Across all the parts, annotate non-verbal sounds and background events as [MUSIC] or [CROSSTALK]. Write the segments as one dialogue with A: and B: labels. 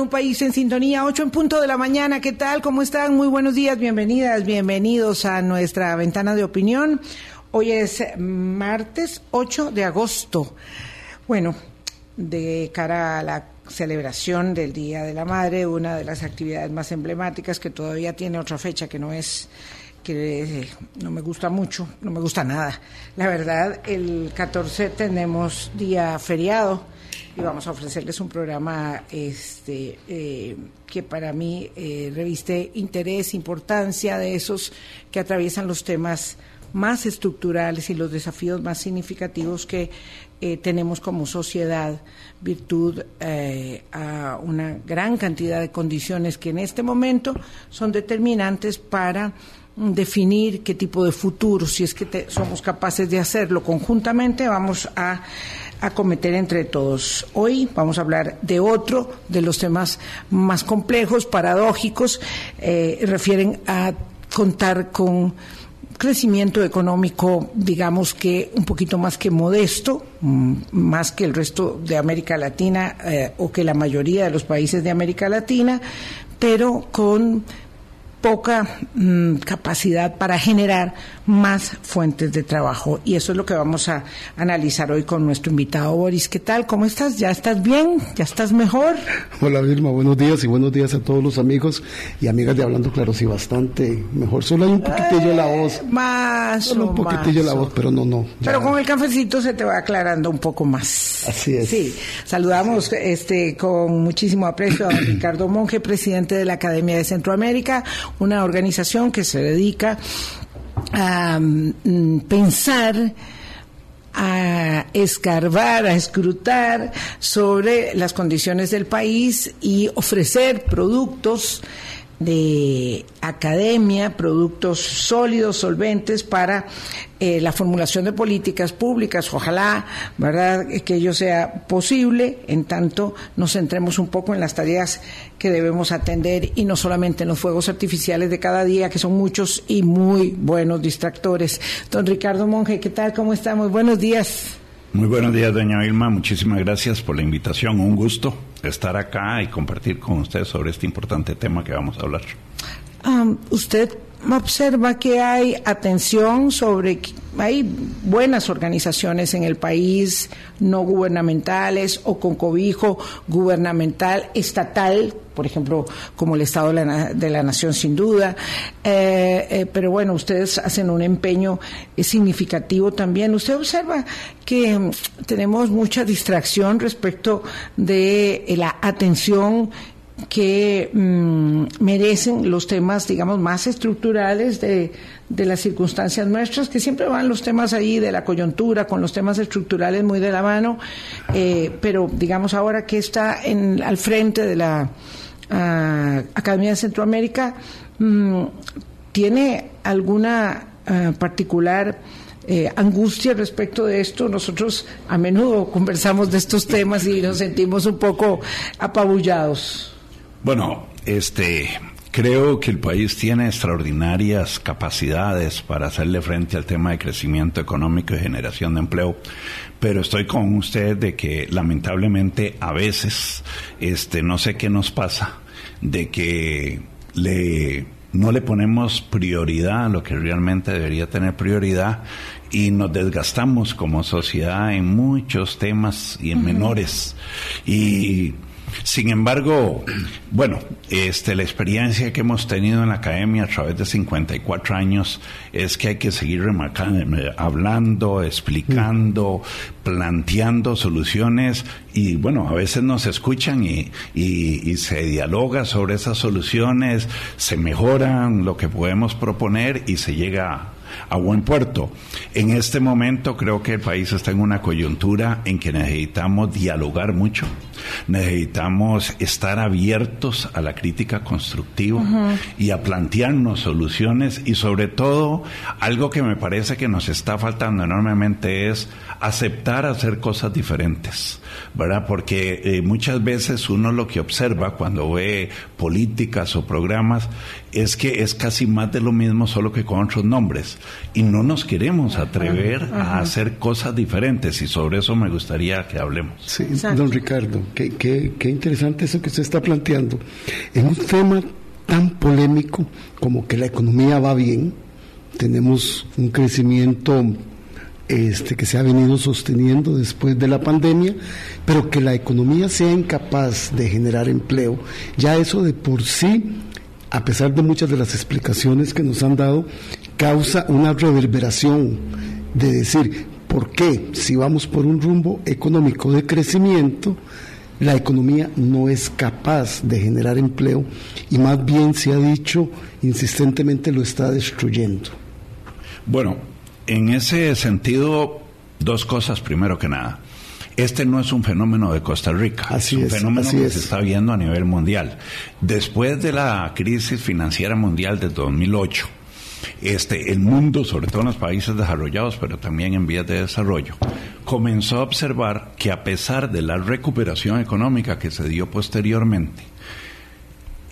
A: un país en sintonía, 8 en punto de la mañana. ¿Qué tal? ¿Cómo están? Muy buenos días, bienvenidas, bienvenidos a nuestra ventana de opinión. Hoy es martes 8 de agosto. Bueno, de cara a la celebración del Día de la Madre, una de las actividades más emblemáticas que todavía tiene otra fecha que no es que no me gusta mucho, no me gusta nada. La verdad, el 14 tenemos día feriado y vamos a ofrecerles un programa este, eh, que para mí eh, reviste interés, importancia de esos que atraviesan los temas más estructurales y los desafíos más significativos que eh, tenemos como sociedad, virtud a una gran cantidad de condiciones que en este momento son determinantes para definir qué tipo de futuro, si es que somos capaces de hacerlo conjuntamente, vamos a acometer entre todos. Hoy vamos a hablar de otro de los temas más complejos, paradójicos, eh, refieren a contar con crecimiento económico, digamos que un poquito más que modesto, mm, más que el resto de América Latina eh, o que la mayoría de los países de América Latina, pero con poca mm, capacidad para generar más fuentes de trabajo. Y eso es lo que vamos a analizar hoy con nuestro invitado Boris. ¿Qué tal? ¿Cómo estás? ¿Ya estás bien? ¿Ya estás mejor?
B: Hola Vilma, buenos días y buenos días a todos los amigos y amigas de Hablando Claro, sí, bastante mejor. Solo hay un poquitillo la voz.
A: Más.
B: Solo un poquitillo la voz, pero no, no.
A: Pero con el cafecito se te va aclarando un poco más.
B: Así es.
A: Sí, saludamos este con muchísimo aprecio a Ricardo Monge, presidente de la Academia de Centroamérica, una organización que se dedica a mm, pensar a escarbar, a escrutar sobre las condiciones del país y ofrecer productos de academia, productos sólidos, solventes para eh, la formulación de políticas públicas. Ojalá, ¿verdad?, que ello sea posible, en tanto nos centremos un poco en las tareas que debemos atender y no solamente en los fuegos artificiales de cada día, que son muchos y muy buenos distractores. Don Ricardo Monge, ¿qué tal? ¿Cómo está? Muy buenos días.
C: Muy buenos días, doña Vilma. Muchísimas gracias por la invitación. Un gusto estar acá y compartir con usted sobre este importante tema que vamos a hablar.
A: usted observa que hay atención sobre, hay buenas organizaciones en el país, no gubernamentales o con cobijo gubernamental, estatal, por ejemplo, como el Estado de la, Nación sin duda, eh, eh, pero bueno, ustedes hacen un empeño significativo también. Usted observa que mm, tenemos mucha distracción respecto de eh, la atención que mm, merecen los temas, digamos, más estructurales de, de, las circunstancias nuestras, que siempre van los temas ahí de la coyuntura, con los temas estructurales muy de la mano, eh, pero digamos ahora que está en, al frente de la ah, Academia de Centroamérica, mm, ¿tiene alguna ah, particular... Eh, angustia respecto de esto. Nosotros a menudo [LAUGHS] conversamos de estos temas y nos sentimos un poco apabullados.
C: Bueno, este, creo que el país tiene extraordinarias capacidades para hacerle frente al tema de crecimiento económico y generación de empleo, pero estoy con usted de que lamentablemente a veces, este, no sé qué nos pasa, de que le no le ponemos prioridad a lo que realmente debería tener prioridad y nos desgastamos como sociedad en muchos temas y en menores. Y sin embargo, bueno, este, la experiencia que hemos tenido en la academia a través de 54 años es que hay que seguir remarcando, hablando, explicando, planteando soluciones y bueno, a veces nos escuchan y, y, se dialoga sobre esas soluciones, se mejoran lo que podemos proponer y se llega a buen puerto. En este momento creo que el país está en una coyuntura en que necesitamos dialogar mucho, necesitamos estar abiertos a la crítica constructiva y a plantearnos soluciones y sobre todo algo que me parece que nos está faltando enormemente es aceptar hacer cosas diferentes, ¿verdad? Porque eh, muchas veces uno lo que observa cuando ve políticas o programas es que es casi más de lo mismo solo que con otros nombres y no nos queremos atrever a hacer cosas diferentes y sobre eso me gustaría que hablemos.
B: Sí, don Ricardo, qué, qué, qué interesante eso que usted está planteando. En un tema tan polémico como que la economía va bien, tenemos un crecimiento este, que se ha venido sosteniendo después de la pandemia, pero que la economía sea incapaz de generar empleo, ya eso de por sí, a pesar de muchas de las explicaciones que nos han dado, causa una reverberación de decir, ¿por qué si vamos por un rumbo económico de crecimiento, la economía no es capaz de generar empleo y más bien se ha dicho insistentemente lo está destruyendo?
C: Bueno, en ese sentido, dos cosas primero que nada. Este no es un fenómeno de Costa Rica,
B: así
C: es un fenómeno que
B: es.
C: se está viendo a nivel mundial. Después de la crisis financiera mundial de 2008, este, el mundo, sobre todo en los países desarrollados, pero también en vías de desarrollo, comenzó a observar que a pesar de la recuperación económica que se dio posteriormente,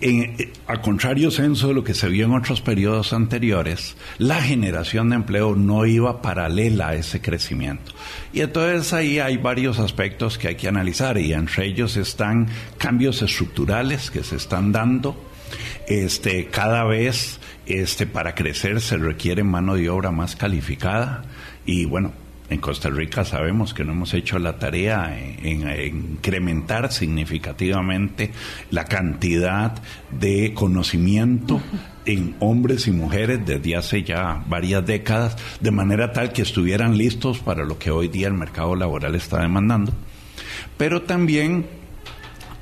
C: en, a contrario censo de lo que se vio en otros periodos anteriores, la generación de empleo no iba paralela a ese crecimiento. Y entonces ahí hay varios aspectos que hay que analizar y entre ellos están cambios estructurales que se están dando. Este, cada vez este, para crecer se requiere mano de obra más calificada y bueno, en Costa Rica sabemos que no hemos hecho la tarea en, en, incrementar significativamente la cantidad de conocimiento en hombres y mujeres desde hace ya varias décadas, de manera tal que estuvieran listos para lo que hoy día el mercado laboral está demandando. Pero también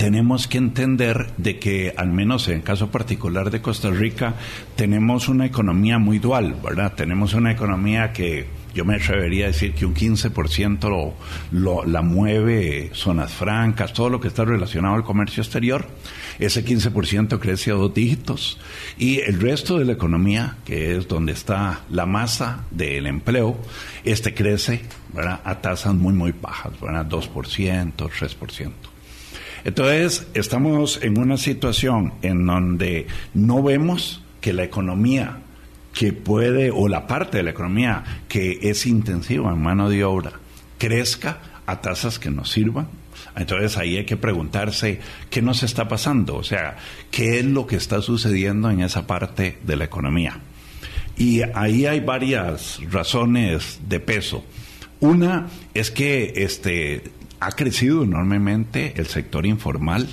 C: tenemos que entender de que, al menos en el caso particular de Costa Rica, tenemos una economía muy dual, ¿verdad? Tenemos una economía que yo me atrevería a decir que un 15% lo, la mueve zonas francas, todo lo que está relacionado al comercio exterior. Ese 15% crece a dos dígitos. Y el resto de la economía, que es donde está la masa del empleo, este crece a tasas muy, muy bajas, ¿verdad? 2%, 3%. Entonces, estamos en una situación en donde no vemos que la economía que puede, o la parte de la economía que es intensiva en mano de obra, crezca a tasas que nos sirvan. Entonces ahí hay que preguntarse qué nos está pasando, o sea, qué es lo que está sucediendo en esa parte de la economía. Y ahí hay varias razones de peso. Una es que este, ha crecido enormemente el sector informal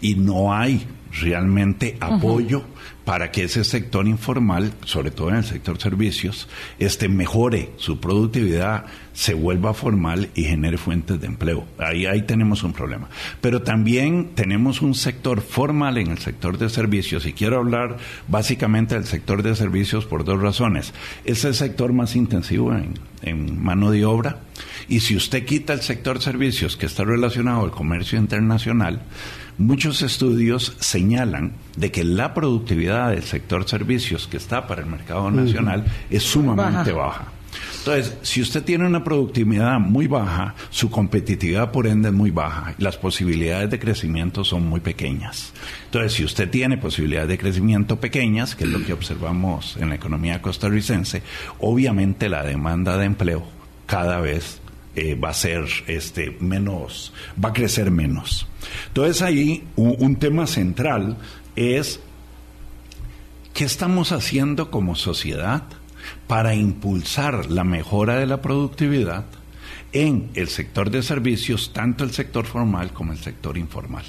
C: y no hay realmente apoyo uh -huh. para que ese sector informal, sobre todo en el sector servicios, este mejore su productividad, se vuelva formal y genere fuentes de empleo. Ahí, ahí tenemos un problema. Pero también tenemos un sector formal en el sector de servicios y quiero hablar básicamente del sector de servicios por dos razones. Es el sector más intensivo en, en mano de obra y si usted quita el sector servicios que está relacionado al comercio internacional, muchos estudios señalan de que la productividad del sector servicios que está para el mercado nacional uh -huh. es sumamente baja. baja. Entonces, si usted tiene una productividad muy baja, su competitividad por ende es muy baja y las posibilidades de crecimiento son muy pequeñas. Entonces, si usted tiene posibilidades de crecimiento pequeñas, que es lo que observamos en la economía costarricense, obviamente la demanda de empleo cada vez eh, va a ser este menos, va a crecer menos. Entonces ahí un, tema central es qué estamos haciendo como sociedad para impulsar la mejora de la productividad en el sector de servicios, tanto el sector formal como el sector informal.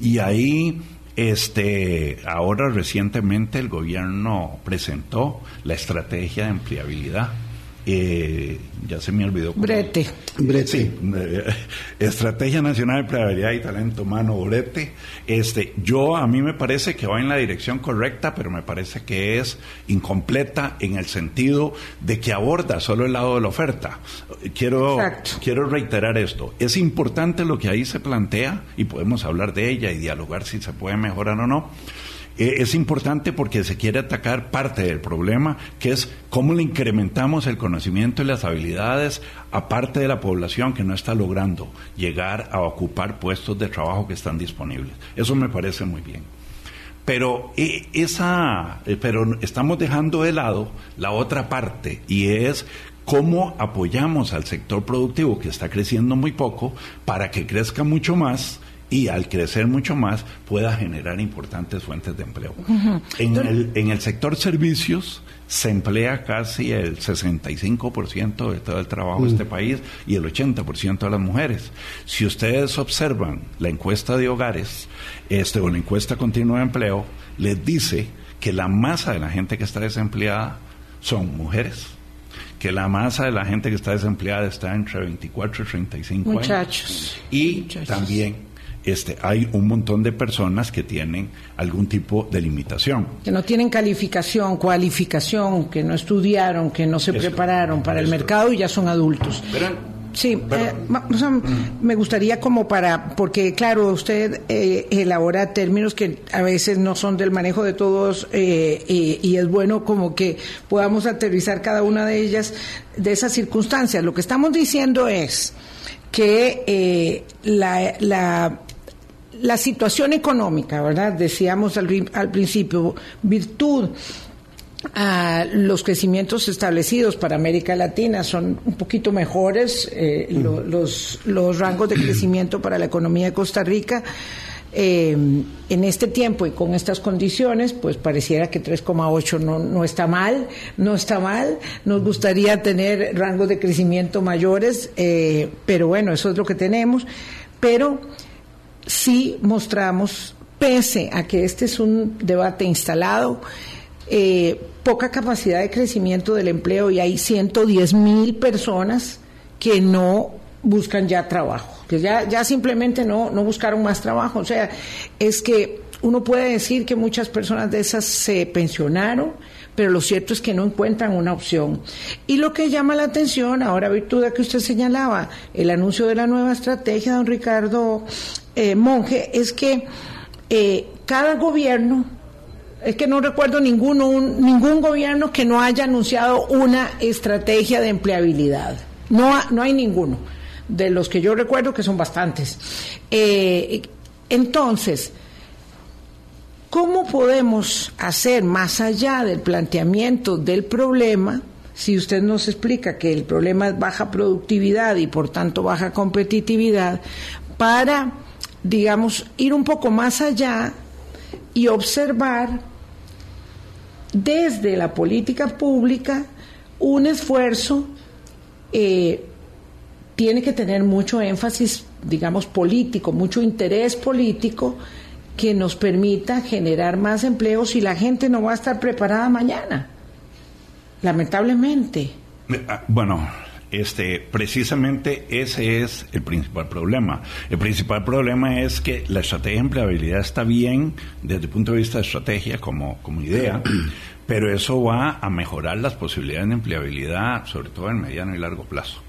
C: Y ahí este, ahora recientemente el gobierno presentó la estrategia de empleabilidad eh, ya se me olvidó.
A: Brete.
C: Brete. Sí, eh, Estrategia Nacional de Empleabilidad y Talento Humano, Brete. Este, yo a mí me parece que va en la dirección correcta, pero me parece que es incompleta en el sentido de que aborda solo el lado de la oferta. Quiero, quiero reiterar esto. Es importante lo que ahí se plantea y podemos hablar de ella y dialogar si se puede mejorar o no es importante porque se quiere atacar parte del problema, que es cómo le incrementamos el conocimiento y las habilidades a parte de la población que no está logrando llegar a ocupar puestos de trabajo que están disponibles. Eso me parece muy bien. Pero eh, esa, eh, pero estamos dejando de lado la otra parte y es cómo apoyamos al sector productivo que está creciendo muy poco para que crezca mucho más y al crecer mucho más pueda generar importantes fuentes de empleo. en, el, en el sector servicios se emplea casi el 65% de todo el trabajo de este país y el 80% de las mujeres. Si ustedes observan la encuesta de hogares este, o la encuesta continua de empleo, les dice que la masa de la gente que está desempleada son mujeres que la masa de la gente que está desempleada está entre 24 y 35
A: años. Muchachos.
C: Y también este, hay un montón de personas que tienen algún tipo de limitación.
A: Que no tienen calificación, cualificación, que no estudiaron, que no se prepararon para el mercado y ya son adultos. Sí, eh, me gustaría como para, porque claro, usted eh, elabora términos que a veces no son del manejo de todos eh, y, es bueno como que podamos aterrizar cada una de ellas, de esas circunstancias. Lo que estamos diciendo es que la, la la situación económica, ¿verdad? Decíamos al, principio, virtud a los crecimientos establecidos para América Latina son un poquito mejores, eh, los, los rangos de crecimiento para la economía de Costa Rica. Eh, en este tiempo y con estas condiciones, pues pareciera que 3,8 no, no está mal, no está mal. Nos gustaría tener rangos de crecimiento mayores, eh, pero bueno, eso es lo que tenemos. Pero sí mostramos, pese a que este es un debate instalado, eh, poca capacidad de crecimiento del empleo y hay 110 mil personas que no buscan ya trabajo, que ya, ya simplemente no, no buscaron más trabajo. O sea, es que uno puede decir que muchas personas de esas se pensionaron, pero lo cierto es que no encuentran una opción. Y lo que llama la atención, ahora virtud de que usted señalaba, el anuncio de la nueva estrategia, don Ricardo eh, Monje, es que eh, cada gobierno, es que no recuerdo ninguno, ningún gobierno que no haya anunciado una estrategia de empleabilidad. No, no hay ninguno, de los que yo recuerdo que son bastantes. Eh, entonces, ¿Cómo podemos hacer más allá del planteamiento del problema? Si usted nos explica que el problema es baja productividad y por tanto baja competitividad, para, digamos, ir un poco más allá y observar desde la política pública un esfuerzo eh, tiene que tener mucho énfasis, digamos, político, mucho interés político que nos permita generar más empleos y la gente no va a estar preparada mañana, lamentablemente.
C: Ah, bueno, este, precisamente ese es el principal problema. El principal problema es que la estrategia de empleabilidad está bien desde el punto de vista de estrategia como, como idea, pero eso va a mejorar las posibilidades de empleabilidad, sobre todo en mediano y largo plazo.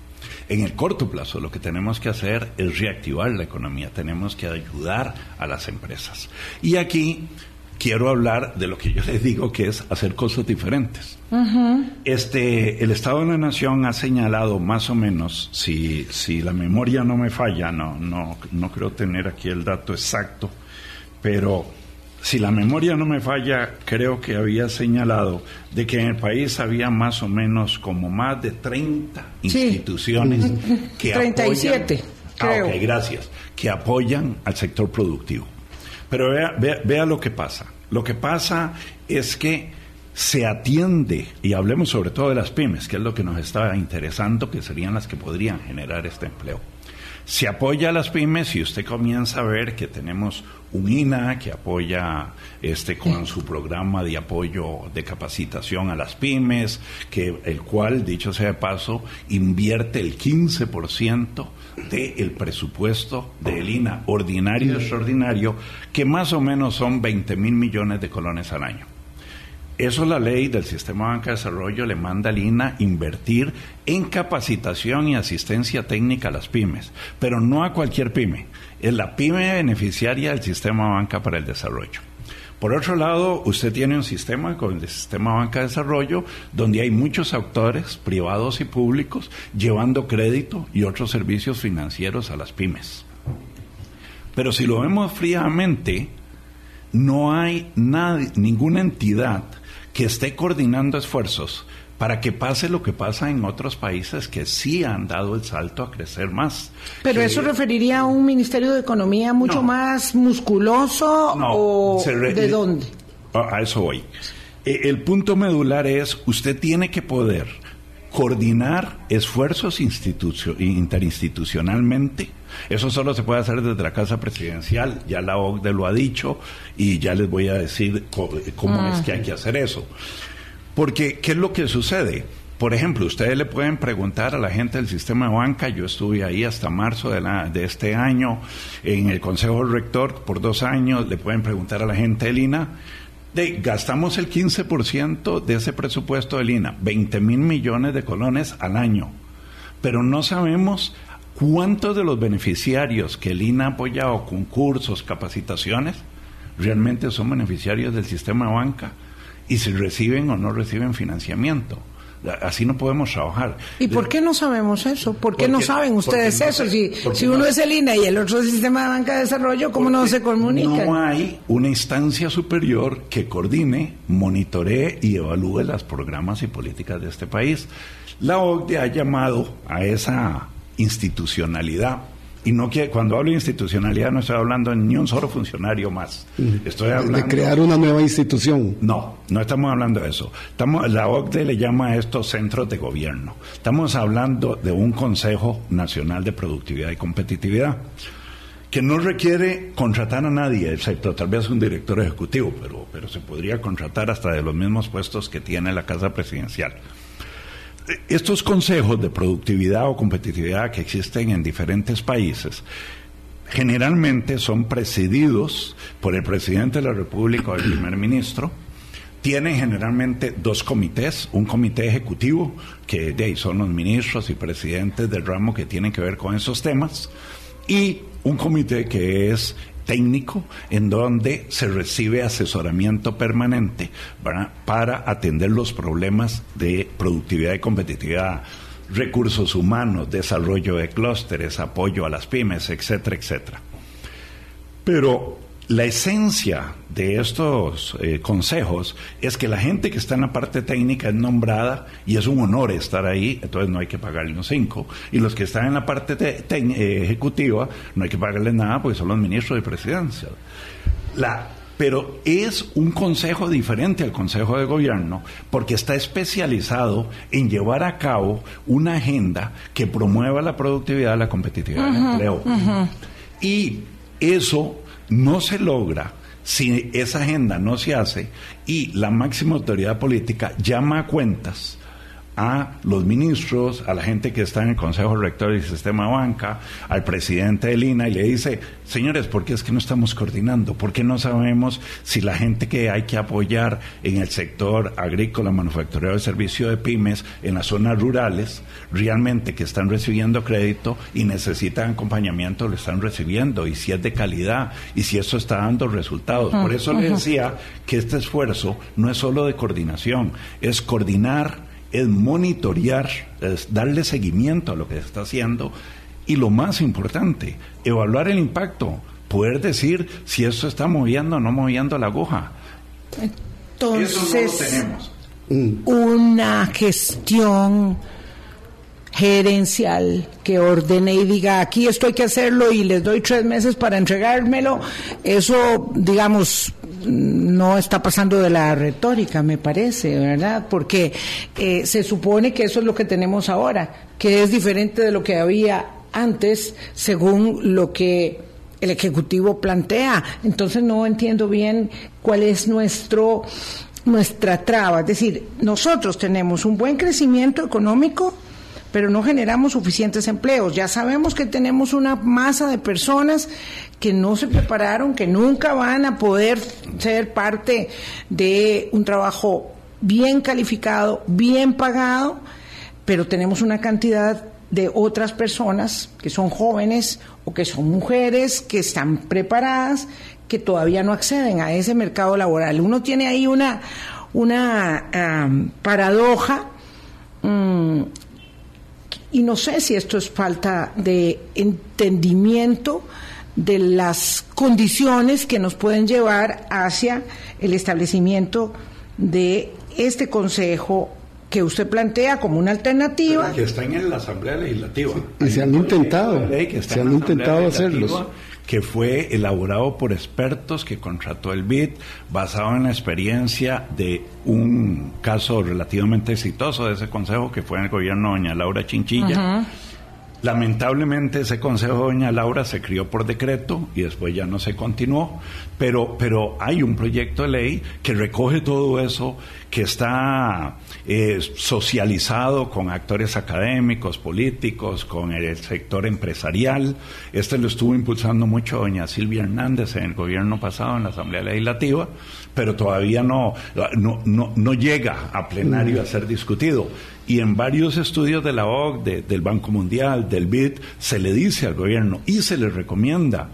C: En el corto plazo lo que tenemos que hacer es reactivar la economía, tenemos que ayudar a las empresas. Y aquí quiero hablar de lo que yo les digo que es hacer cosas diferentes. Este, el Estado de la Nación ha señalado más o menos, si, si la memoria no me falla, no, no, no creo tener aquí el dato exacto, pero si la memoria no me falla, creo que había señalado de que en el país había más o menos como más de 30 instituciones [LAUGHS] que
A: 37,
C: apoyan, ah, gracias, que apoyan al sector productivo. Pero vea, vea lo que pasa. Lo que pasa es que se atiende, y hablemos sobre todo de las pymes, que es lo que nos está interesando, que serían las que podrían generar este empleo. Se apoya a las pymes y usted comienza a ver que tenemos un INA que apoya este con su programa de apoyo de capacitación a las pymes, que el cual, dicho sea de paso, invierte el 15% del presupuesto del INA ordinario y extraordinario, que más o menos son 20 mil millones de colones al año. Eso la ley del Sistema Banca de Desarrollo le manda al INA invertir en capacitación y asistencia técnica a las pymes, pero no a cualquier pyme. Es la pyme beneficiaria del Sistema Banca para el Desarrollo. Por otro lado, usted tiene un sistema con el Sistema Banca de Desarrollo donde hay muchos actores privados y públicos llevando crédito y otros servicios financieros a las pymes. Pero si lo vemos fríamente, no hay nadie, ninguna entidad que esté coordinando esfuerzos para que pase lo que pasa en otros países que sí han dado el salto a crecer más.
A: Pero eso referiría a un Ministerio de Economía mucho más musculoso o de dónde?
C: A eso voy. Eh, el punto medular es, usted tiene que poder coordinar esfuerzos interinstitucionalmente. Eso solo se puede hacer desde la Casa Presidencial, ya la OCDE lo ha dicho y ya les voy a decir cómo, es que hay que hacer eso. Porque, ¿qué es lo que sucede? Por ejemplo, ustedes le pueden preguntar a la gente del sistema de banca, yo estuve ahí hasta marzo de, la, de este año en el Consejo Rector por dos años, le pueden preguntar a la gente del INA, de, gastamos el 15% de ese presupuesto del INA, 20 mil millones de colones al año, pero no sabemos cuántos de los beneficiarios que el INA ha apoyado con cursos, capacitaciones, realmente son beneficiarios del sistema de banca y si reciben o no reciben financiamiento. Así no podemos trabajar.
A: ¿Y por qué no sabemos eso? ¿Por qué no saben ustedes eso? si, si uno es el INA y el otro es el Sistema de Banca de Desarrollo, ¿cómo no se comunican?
C: No hay una instancia superior que coordine, monitoree y evalúe los programas y políticas de este país. La OCDE ha llamado a esa institucionalidad y no que cuando hablo de institucionalidad no estoy hablando de ni un solo funcionario más. Estoy hablando
B: de crear una nueva institución.
C: No, no estamos hablando de eso. Estamos, la OCDE le llama a estos centros de gobierno. Estamos hablando de un Consejo Nacional de Productividad y Competitividad que no requiere contratar a nadie, excepto tal vez un director ejecutivo, pero, pero se podría contratar hasta de los mismos puestos que tiene la Casa Presidencial estos consejos de productividad o competitividad que existen en diferentes países generalmente son presididos por el presidente de la República o el primer ministro. Tienen generalmente dos comités, un comité ejecutivo, que de ahí son los ministros y presidentes del ramo que tienen que ver con esos temas, y un comité que es técnico en donde se recibe asesoramiento permanente para, atender los problemas de productividad y competitividad, recursos humanos, desarrollo de clústeres, apoyo a las pymes, etcétera, etcétera. Pero la esencia de estos eh, consejos es que la gente que está en la parte técnica es nombrada y es un honor estar ahí, entonces no hay que pagarle unos cinco. Y los que están en la parte eh, ejecutiva no hay que pagarles nada porque son los ministros de presidencia. La, pero es un consejo diferente al consejo de gobierno porque está especializado en llevar a cabo una agenda que promueva la productividad, la competitividad del empleo. Y eso no se logra si esa agenda no se hace y la máxima autoridad política llama a cuentas a los ministros, a la gente que está en el Consejo Rector del Sistema Banca, al presidente del INA y le dice, señores, ¿por qué es que no estamos coordinando? ¿Por qué no sabemos si la gente que hay que apoyar en el sector agrícola, manufacturero de servicio de pymes, en las zonas rurales, realmente que están recibiendo crédito y necesitan acompañamiento, lo están recibiendo? Y si es de calidad y si eso está dando resultados. Por eso le decía que este esfuerzo no es solo de coordinación, es coordinar es monitorear, es darle seguimiento a lo que se está haciendo y lo más importante, evaluar el impacto, poder decir si eso está moviendo o no moviendo la aguja.
A: Entonces, tenemos. una gestión gerencial que ordene y diga aquí esto hay que hacerlo y les doy tres meses para entregármelo, eso digamos no está pasando de la retórica, me parece, ¿verdad? Porque eh, se supone que eso es lo que tenemos ahora, que es diferente de lo que había antes, según lo que el Ejecutivo plantea. Entonces no entiendo bien cuál es nuestro nuestra traba. Es decir, nosotros tenemos un buen crecimiento económico, pero no generamos suficientes empleos. Ya sabemos que tenemos una masa de personas que no se prepararon, que nunca van a poder ser parte de un trabajo bien calificado, bien pagado, pero tenemos una cantidad de otras personas que son jóvenes o que son mujeres que están preparadas que todavía no acceden a ese mercado laboral. Uno tiene ahí una, una paradoja mm, y no sé si esto es falta de entendimiento de las condiciones que nos pueden llevar hacia el establecimiento de este Consejo que usted plantea como una alternativa.
C: que están en la Asamblea Legislativa.
B: y se han intentado, se han intentado hacerlos.
C: Que fue elaborado por expertos que contrató el BID, basado en la experiencia de un caso relativamente exitoso de ese consejo que fue en el gobierno de doña Laura Chinchilla. Lamentablemente ese consejo de doña Laura se crió por decreto y después ya no se continuó, pero, pero hay un proyecto de ley que recoge todo eso, que está eh, socializado con actores académicos, políticos, con el sector empresarial. Este lo estuvo impulsando mucho doña Silvia Hernández en el gobierno pasado en la Asamblea Legislativa, pero todavía no, no, no, no llega a plenario a ser discutido. Y en varios estudios de la OCDE, del Banco Mundial, del BID, se le dice al gobierno y se le recomienda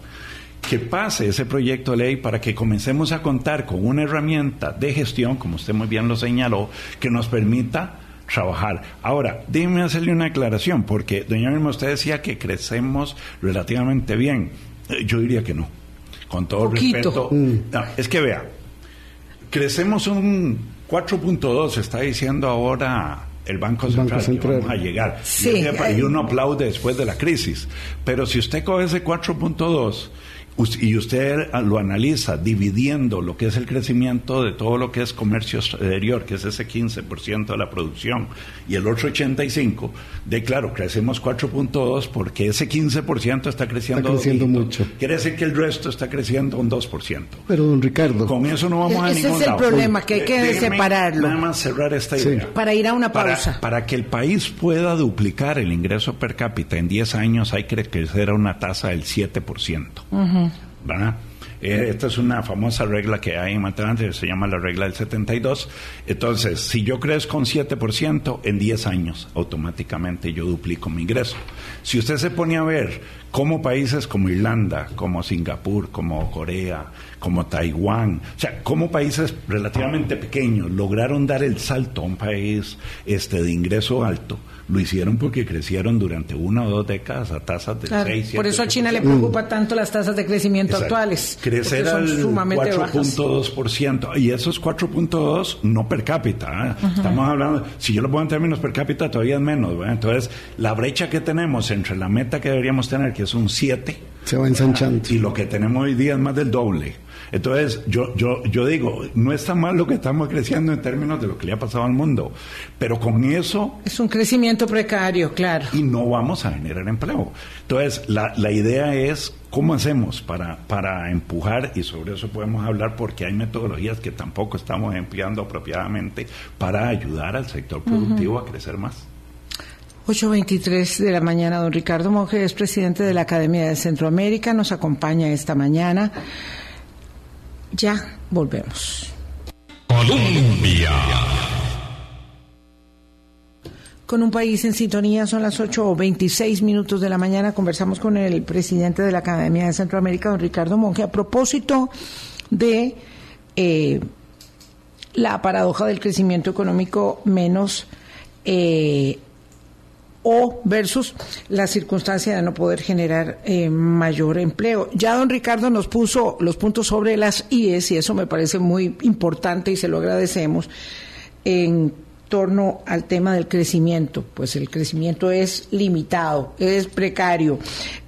C: que pase ese proyecto de ley para que comencemos a contar con una herramienta de gestión, como usted muy bien lo señaló, que nos permita trabajar. Ahora, déjeme hacerle una aclaración, porque, doña Irma, usted decía que crecemos relativamente bien. Eh, yo diría que no. Con todo respeto. Mm. es que vea, crecemos un 4.2, está diciendo ahora el Banco Central, vamos a llegar.
A: Sí,
C: y, uno aplaude después de la crisis. Pero si usted coge ese 4.2 y usted lo analiza dividiendo lo que es el crecimiento de todo lo que es comercio exterior, que es ese 15% de la producción, y el otro 85%, de claro, crecemos 4.2 porque ese 15% está creciendo,
B: está creciendo mucho.
C: Quiere decir que el resto está creciendo un 2%.
B: Pero, don Ricardo.
C: Con eso no vamos a ningún
A: Ese es el problema, que hay que separarlo.
C: Nada más cerrar esta idea.
A: Para ir a una pausa.
C: Para, que el país pueda duplicar el ingreso per cápita en 10 años hay que crecer a una tasa del 7%. Uh ¿verdad? Eh, esta es una famosa regla que hay en matemáticas, se llama la regla del 72. Entonces, si yo crezco con 7%, en 10 años automáticamente yo duplico mi ingreso. Si usted se pone a ver cómo países como Irlanda, como Singapur, como Corea, como Taiwán, o sea, cómo países relativamente pequeños lograron dar el salto a un país este, de ingreso alto, lo hicieron porque crecieron durante una o dos décadas a tasas de 6,
A: Por eso a China le preocupa tanto las tasas de crecimiento actuales.
C: Crecer al 4.2%. Y esos 4.2 no per cápita. ¿eh? Estamos hablando, si yo lo pongo en términos per cápita, todavía es menos. Entonces, la brecha que tenemos entre la meta que deberíamos tener, que es un 7,
B: se va ensanchando.
C: Y lo que tenemos hoy día es más del doble. Entonces, yo, yo, yo digo, no está mal lo que estamos creciendo en términos de lo que le ha pasado al mundo, pero con eso...
A: Es un crecimiento precario, claro.
C: Y no vamos a generar empleo. Entonces, la, la idea es cómo hacemos para, para empujar, y sobre eso podemos hablar porque hay metodologías que tampoco estamos empleando apropiadamente para ayudar al sector productivo a crecer más.
A: 8.23 de la mañana, don Ricardo Monge es presidente de la Academia de Centroamérica, nos acompaña esta mañana. Ya volvemos. Colombia. Con un país en sintonía, son las 8 o 26 minutos de la mañana. Conversamos con el presidente de la Academia de Centroamérica, don Ricardo Monge, a propósito de eh, la paradoja del crecimiento económico menos eh, o versus la circunstancia de no poder generar eh, mayor empleo. Ya don Ricardo nos puso los puntos sobre las IES y eso me parece muy importante y se lo agradecemos en torno al tema del crecimiento. Pues el crecimiento es limitado, es precario,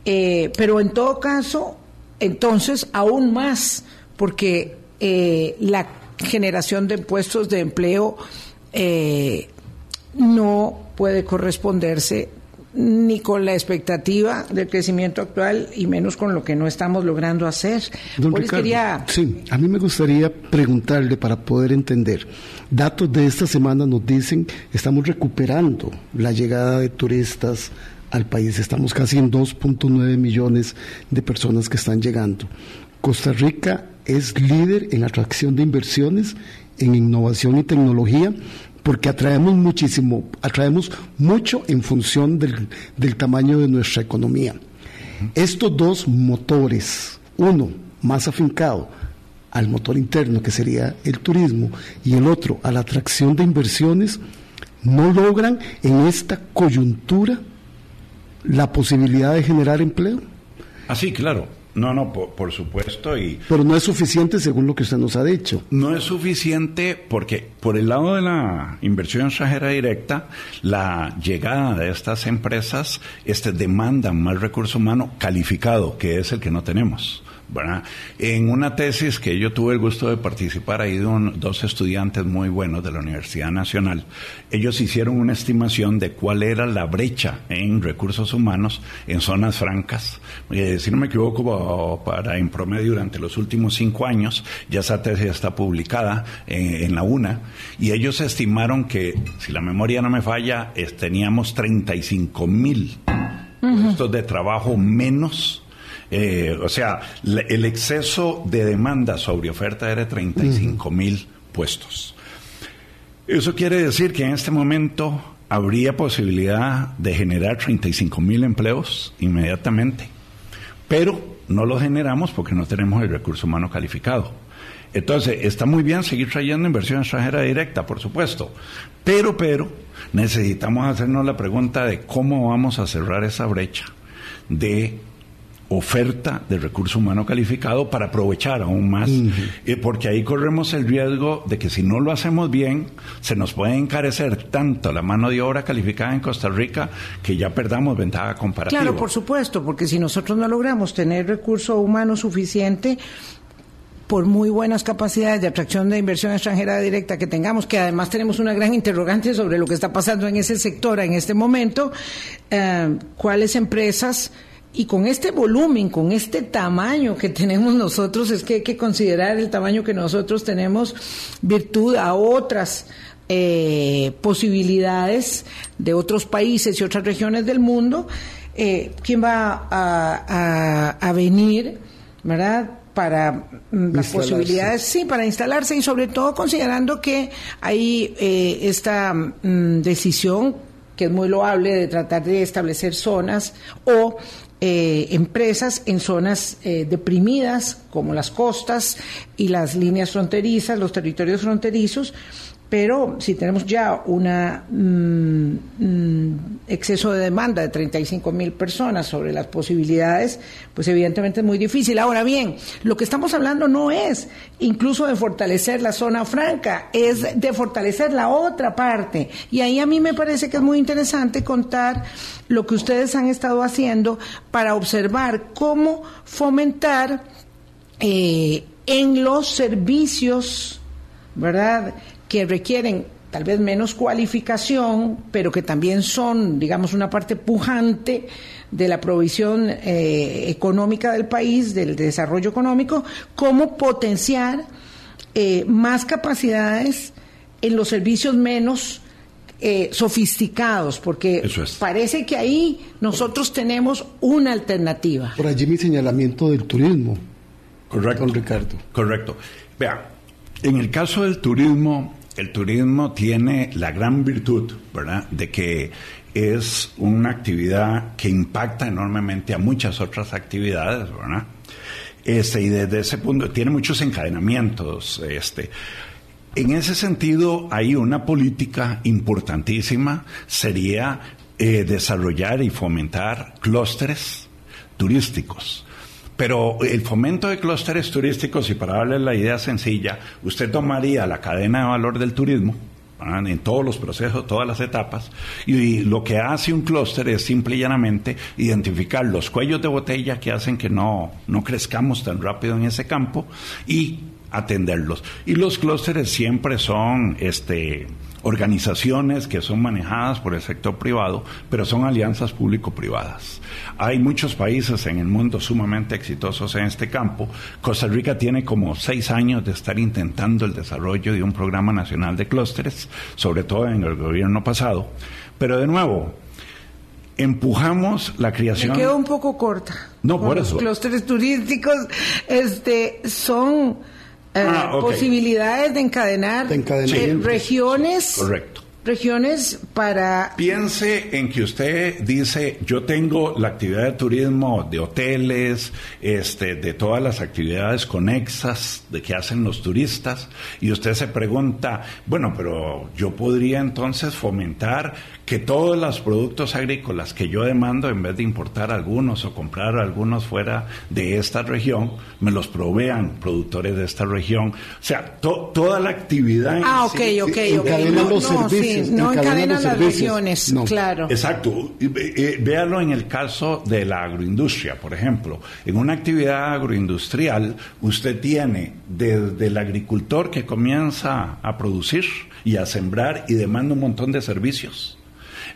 A: eh, pero en todo caso, entonces aún más, porque eh, la generación de puestos de empleo no puede corresponderse ni con la expectativa del crecimiento actual y menos con lo que no estamos logrando hacer.
B: Don Ricardo, Sí, a mí me gustaría preguntarle para poder entender. Datos de esta semana nos dicen estamos recuperando la llegada de turistas al país. Estamos casi en 2.9 millones de personas que están llegando. Costa Rica es líder en atracción de inversiones, en innovación y tecnología porque atraemos muchísimo, atraemos mucho en función del, tamaño de nuestra economía. Estos dos motores, uno más afincado al motor interno, que sería el turismo, y el otro a la atracción de inversiones, no logran en esta coyuntura la posibilidad de generar empleo.
C: Así, claro. No, no, por, supuesto. Y
B: Pero no es suficiente según lo que usted nos ha dicho.
C: No es suficiente porque por el lado de la inversión extranjera directa, la llegada de estas empresas este, demandan más recurso humano calificado, que es el que no tenemos. En una tesis que yo tuve el gusto de participar, ahí dos estudiantes muy buenos de la Universidad Nacional, ellos hicieron una estimación de cuál era la brecha en recursos humanos en zonas francas. Eh, si no me equivoco, para en promedio durante los últimos cinco años, ya esa tesis está publicada en, la UNA, y ellos estimaron que, si la memoria no me falla, teníamos 35 mil puestos de trabajo menos eh, o sea, el exceso de demanda sobre oferta era de 35 mil puestos. Eso quiere decir que en este momento habría posibilidad de generar 35 mil empleos inmediatamente, pero no los generamos porque no tenemos el recurso humano calificado. Entonces, está muy bien seguir trayendo inversión extranjera directa, por supuesto, pero, pero, necesitamos hacernos la pregunta de cómo vamos a cerrar esa brecha de oferta de recurso humano calificado para aprovechar aún más, eh, porque ahí corremos el riesgo de que si no lo hacemos bien, se nos puede encarecer tanto la mano de obra calificada en Costa Rica que ya perdamos ventaja comparativa.
A: Claro, por supuesto, porque si nosotros no logramos tener recurso humano suficiente, por muy buenas capacidades de atracción de inversión extranjera directa que tengamos, que además tenemos una gran interrogante sobre lo que está pasando en ese sector en este momento, eh, cuáles empresas y con este volumen, con este tamaño que [LAUGHS] tenemos nosotros, es que hay que considerar el tamaño que nosotros tenemos virtud a otras eh, posibilidades de otros países y otras regiones del mundo. Eh, ¿Quién va a, venir, verdad? para mm, las posibilidades, sí, para instalarse y sobre todo considerando que hay eh, esta mm, decisión que es muy loable de tratar de establecer zonas o eh, empresas en zonas eh, deprimidas como las costas y las líneas fronterizas, los territorios fronterizos, pero si tenemos ya un mm, mm, exceso de demanda de 35 mil personas sobre las posibilidades, pues evidentemente es muy difícil. Ahora bien, lo que estamos hablando no es incluso de fortalecer la zona franca, es de fortalecer la otra parte. Y ahí a mí me parece que es muy interesante contar lo que ustedes han estado haciendo para observar cómo fomentar eh, en los servicios, ¿verdad? Que requieren tal vez menos cualificación, pero que también son, digamos, una parte pujante de la provisión eh, económica del país, del desarrollo económico, cómo potenciar eh, más capacidades en los servicios menos eh, sofisticados, porque parece que ahí nosotros tenemos una alternativa.
B: Por allí mi señalamiento del turismo.
C: Correcto. Ricardo. Correcto. Vea, en el caso del turismo, el turismo tiene la gran virtud, ¿verdad?, de que es una actividad que impacta enormemente a muchas otras actividades, ¿verdad? Este, y desde ese punto tiene muchos encadenamientos. Este. En ese sentido, hay una política importantísima, sería eh, desarrollar y fomentar clústeres turísticos. Pero el fomento de clústeres turísticos, y para darle la idea sencilla, usted tomaría la cadena de valor del turismo, en todos los procesos, todas las etapas, y lo que hace un clúster es simple y llanamente identificar los cuellos de botella que hacen que no, no crezcamos tan rápido en ese campo y atenderlos. Y los clústeres siempre son este organizaciones que son manejadas por el sector privado, pero son alianzas público-privadas. Hay muchos países en el mundo sumamente exitosos en este campo. Costa Rica tiene como seis años de estar intentando el desarrollo de un programa nacional de clústeres, sobre todo en el gobierno pasado. Pero de nuevo, empujamos la creación.
A: Me quedó un poco corta.
C: No, por eso.
A: Los clústeres turísticos este, son eh, ah, posibilidades de encadenar, eh, regiones regiones para...
C: Piense en que usted dice, yo tengo la actividad de turismo de hoteles, este, de todas las actividades conexas de que hacen los turistas, y usted se pregunta, bueno, pero yo podría entonces fomentar que todos los productos agrícolas que yo demando, en vez de importar algunos o comprar algunos fuera de esta región, me los provean productores de esta región. O sea, toda la actividad...
A: ah, ok, ok, ok. No, los servicios, no encadenan las regiones, claro.
C: Exacto. Véalo en el caso de la agroindustria, por ejemplo. En una actividad agroindustrial, usted tiene desde el agricultor que comienza a producir y a sembrar y demanda un montón de servicios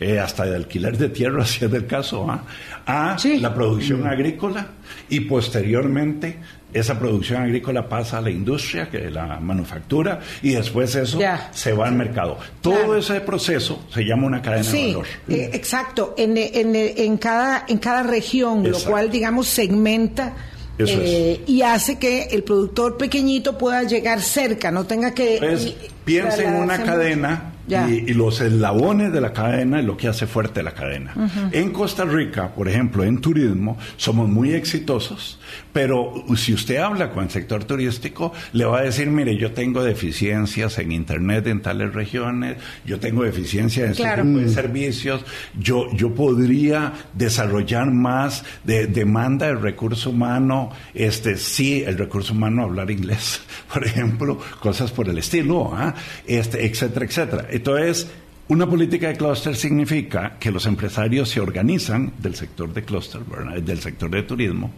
C: eh, hasta de alquiler de tierra, [LAUGHS] si es del caso, ¿ah? a la producción agrícola y posteriormente esa producción agrícola pasa a la industria, que es la manufactura, y después eso se va al mercado. Todo ese proceso se llama una cadena de valor.
A: Eh, exacto, en, en, en, cada, en cada región, lo cual, digamos, segmenta. Eh, y hace que el productor pequeñito pueda llegar cerca, no tenga que...
C: Pues, piensa en una cadena y, los eslabones de la cadena es lo que hace fuerte la cadena. En Costa Rica, por ejemplo, en turismo, somos muy exitosos, pero si usted habla con el sector turístico, le va a decir, mire, yo tengo deficiencias en Internet en tales regiones, yo tengo deficiencias en este servicios, yo, yo podría desarrollar más de demanda del recurso humano, este, sí, el recurso humano hablar inglés, [LAUGHS] por ejemplo, cosas por el estilo, ¿ah? este, etcétera, etcétera. Entonces, una política de clúster significa que los empresarios se organizan del sector de clúster, del sector de turismo,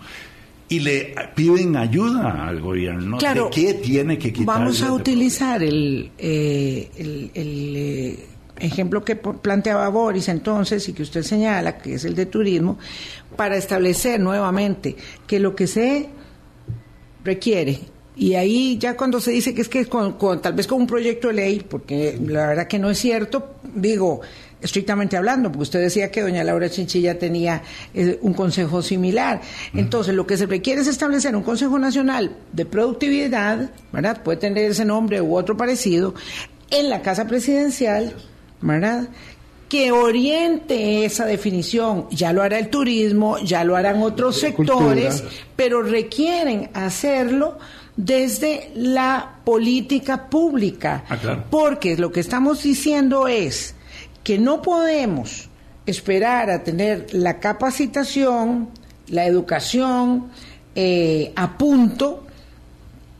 C: y le piden ayuda al gobierno
A: claro,
C: de qué tiene que quitar.
A: Vamos a utilizar el, eh, el, eh, ejemplo que planteaba Boris entonces y que usted señala, que es el de turismo, para establecer nuevamente que lo que se requiere y ahí ya cuando se dice que es que con, tal vez con un proyecto de ley, porque la verdad que no es cierto, digo, estrictamente hablando, porque usted decía que doña Laura Chinchilla tenía eh, un consejo similar. Entonces, lo que se requiere es establecer un Consejo Nacional de Productividad, ¿verdad? Puede tener ese nombre u otro parecido, en la Casa Presidencial, ¿verdad? que oriente esa definición. Ya lo hará el turismo, ya lo harán otros sectores, pero requieren hacerlo desde la política pública.
C: Ah,
A: Porque lo que estamos diciendo es que no podemos esperar a tener la capacitación, la educación eh, a punto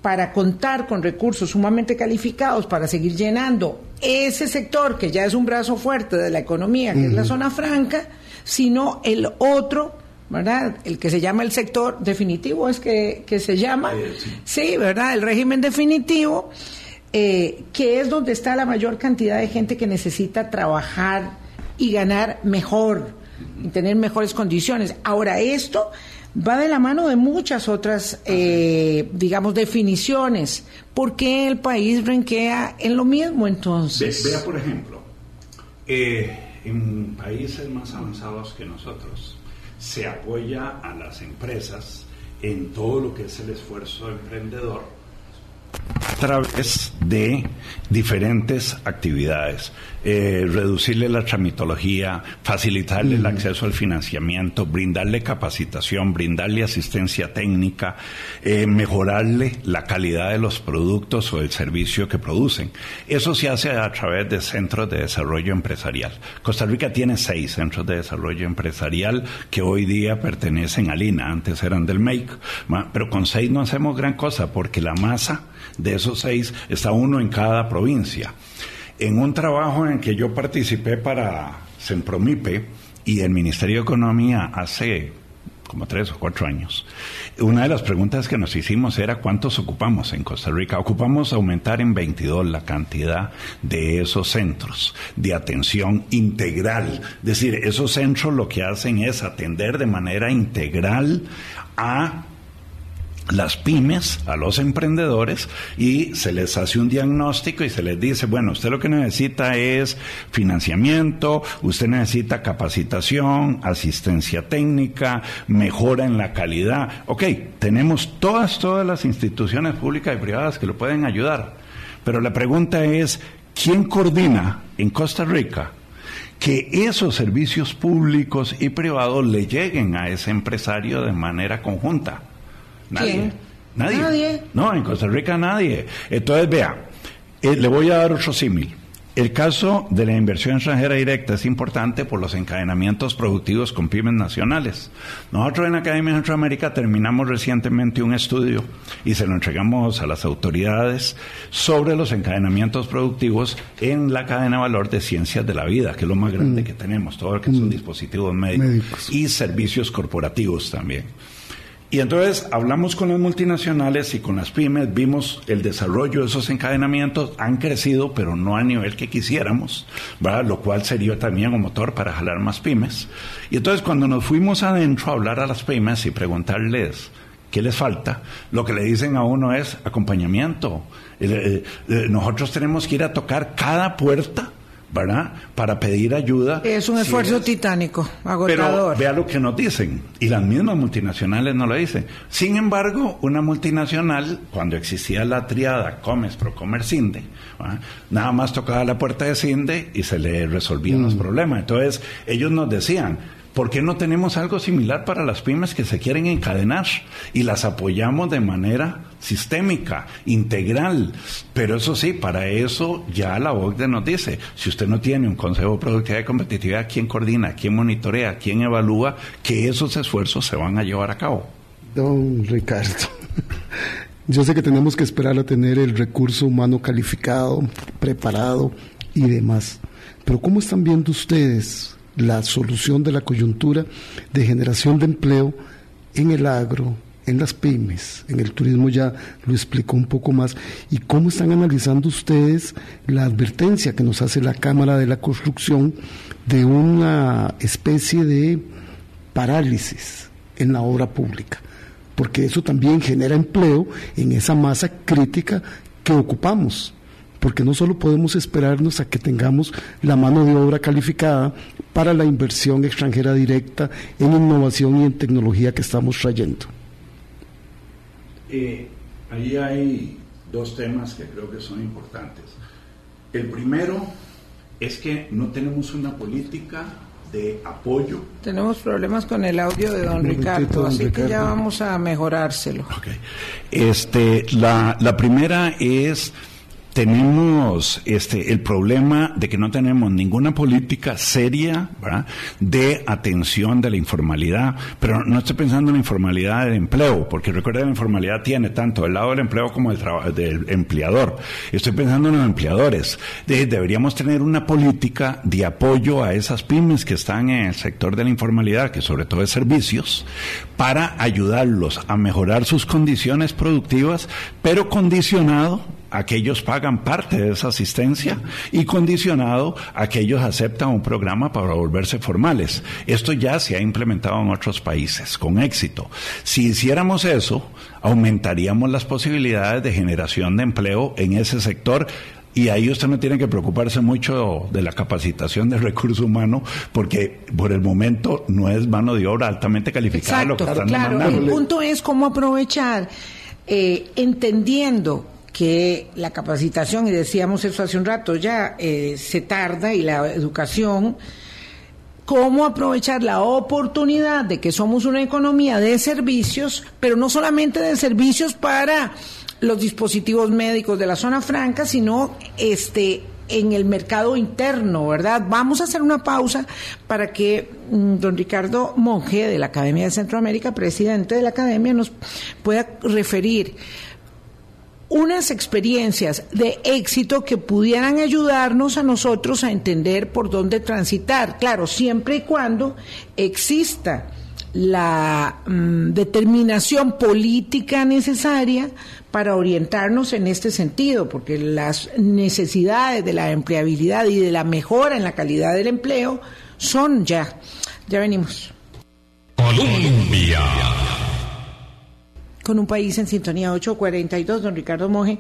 A: para contar con recursos sumamente calificados para seguir llenando ese sector que ya es un brazo fuerte de la economía, que es la zona franca, sino el otro ¿verdad? El que se llama el sector definitivo es que, se llama, eh, sí. ¿verdad? El régimen definitivo, eh, que es donde está la mayor cantidad de gente que necesita trabajar y ganar mejor, y tener mejores condiciones. Ahora, esto va de la mano de muchas otras, eh, digamos, definiciones. ¿Por qué el país renquea en lo mismo entonces?
C: vea, por ejemplo, en países más avanzados que nosotros, se apoya a las empresas en todo lo que es el esfuerzo emprendedor a través de diferentes actividades. Eh, reducirle la tramitología, facilitarle el acceso al financiamiento, brindarle capacitación, brindarle asistencia técnica, eh, mejorarle la calidad de los productos o el servicio que producen. Eso se hace a través de centros de desarrollo empresarial. Costa Rica tiene seis centros de desarrollo empresarial que hoy día pertenecen al INA, antes eran del MEIC, pero con seis no hacemos gran cosa porque la masa de esos seis está uno en cada provincia en un trabajo en que yo participé para Sempromipe y el Ministerio de Economía hace como tres o cuatro años. Una de las preguntas que nos hicimos era cuántos ocupamos en Costa Rica. Ocupamos aumentar en 22 la cantidad de esos centros de atención integral. Es decir, esos centros lo que hacen es atender de manera integral a las pymes, a los emprendedores, y se les hace un diagnóstico y se les dice, bueno, usted lo que necesita es financiamiento, usted necesita capacitación, asistencia técnica, mejora en la calidad. Ok, tenemos todas, todas las instituciones públicas y privadas que lo pueden ayudar, pero la pregunta es, ¿quién coordina en Costa Rica que esos servicios públicos y privados le lleguen a ese empresario de manera conjunta?
A: Nadie.
C: Nadie.
A: Nadie.
C: No, en Costa Rica nadie. Entonces, vea, eh, le voy a dar otro símil. El caso de la inversión extranjera directa es importante por los encadenamientos productivos con pymes nacionales. Nosotros en la Academia de Centroamérica terminamos recientemente un estudio y se lo entregamos a las autoridades sobre los encadenamientos productivos en la cadena de valor de ciencias de la vida, que es lo más grande mm. que tenemos, todo lo que son mm. dispositivos médicos y servicios corporativos también. Y entonces hablamos con las multinacionales y con las pymes, vimos el desarrollo de esos encadenamientos, han crecido, pero no a nivel que quisiéramos, ¿verdad? lo cual sería también un motor para jalar más pymes. Y entonces cuando nos fuimos adentro a hablar a las pymes y preguntarles qué les falta, lo que le dicen a uno es acompañamiento. Eh, eh, nosotros tenemos que ir a tocar cada puerta ¿verdad? Para pedir ayuda.
A: Es un esfuerzo titánico, agotador.
C: Pero vea lo que nos dicen, y las mismas multinacionales no lo dicen. Sin embargo, una multinacional, cuando existía la triada Comes, Procomer, Cinde, nada más tocaba la puerta de Cinde y se le resolvían los mm. problemas. Entonces, ellos nos decían, ¿Por qué no tenemos algo similar para las pymes que se quieren encadenar y las apoyamos de manera sistémica, integral? Pero eso sí, para eso ya la OCDE nos dice, si usted no tiene un Consejo de Productividad y Competitividad, ¿quién coordina, quién monitorea, quién evalúa que esos esfuerzos se van a llevar a cabo?
B: Don Ricardo. [LAUGHS] Yo sé que tenemos que esperar a tener el recurso humano calificado, preparado y demás. Pero ¿cómo están viendo ustedes la solución de la coyuntura de generación de empleo en el agro, en las pymes, en el turismo ya lo explicó un poco más, y cómo están analizando ustedes la advertencia que nos hace la Cámara de la Construcción de una especie de parálisis en la obra pública, porque eso también genera empleo en esa masa crítica que ocupamos porque no solo podemos esperarnos a que tengamos la mano de obra calificada para la inversión extranjera directa en innovación y en tecnología que estamos trayendo.
C: Eh, ahí hay dos temas que creo que son importantes. El primero es que no tenemos una política de apoyo.
A: Tenemos problemas con el audio de don Ricardo, así que ya vamos a mejorárselo.
C: Okay. Este, la, la primera es tenemos este el problema de que no tenemos ninguna política seria de atención de la informalidad, pero no estoy pensando en la informalidad del empleo, porque recuerda la informalidad tiene tanto el lado del empleo como el del empleador. Estoy pensando en los empleadores. deberíamos tener una política de apoyo a esas pymes que están en el sector de la informalidad, que sobre todo es servicios, para ayudarlos a mejorar sus condiciones productivas, pero condicionado a que ellos pagan parte de esa asistencia y condicionado a que ellos aceptan un programa para volverse formales. Esto ya se ha implementado en otros países con éxito. Si hiciéramos eso, aumentaríamos las posibilidades de generación de empleo en ese sector y ahí usted no tiene que preocuparse mucho de la capacitación del recurso humano porque por el momento no es mano de obra altamente calificada
A: lo que están claro. El punto es cómo aprovechar eh, entendiendo que la capacitación, y decíamos eso hace un rato ya, eh, se tarda y la educación, cómo aprovechar la oportunidad de que somos una economía de servicios, pero no solamente de servicios para los dispositivos médicos de la zona franca, sino este en el mercado interno, ¿verdad? Vamos a hacer una pausa para que mm, don Ricardo Monge de la Academia de Centroamérica, presidente de la Academia, nos pueda referir unas experiencias de éxito que pudieran ayudarnos a nosotros a entender por dónde transitar. Claro, siempre y cuando exista la mm, determinación política necesaria para orientarnos en este sentido, porque las necesidades de la empleabilidad y de la mejora en la calidad del empleo son ya. Ya venimos. Colombia con un país en sintonía 842, don Ricardo Moje,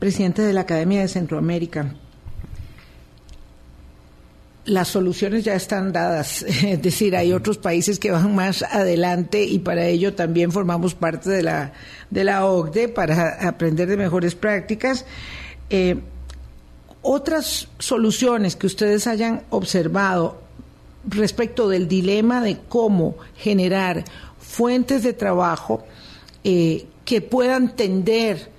A: presidente de la Academia de Centroamérica. Las soluciones ya están dadas, [LAUGHS] es decir, hay otros países que van más adelante y para ello también formamos parte de la, de la OCDE para aprender de mejores prácticas. Eh, otras soluciones que ustedes hayan observado respecto del dilema de cómo generar fuentes de trabajo eh, que puedan tender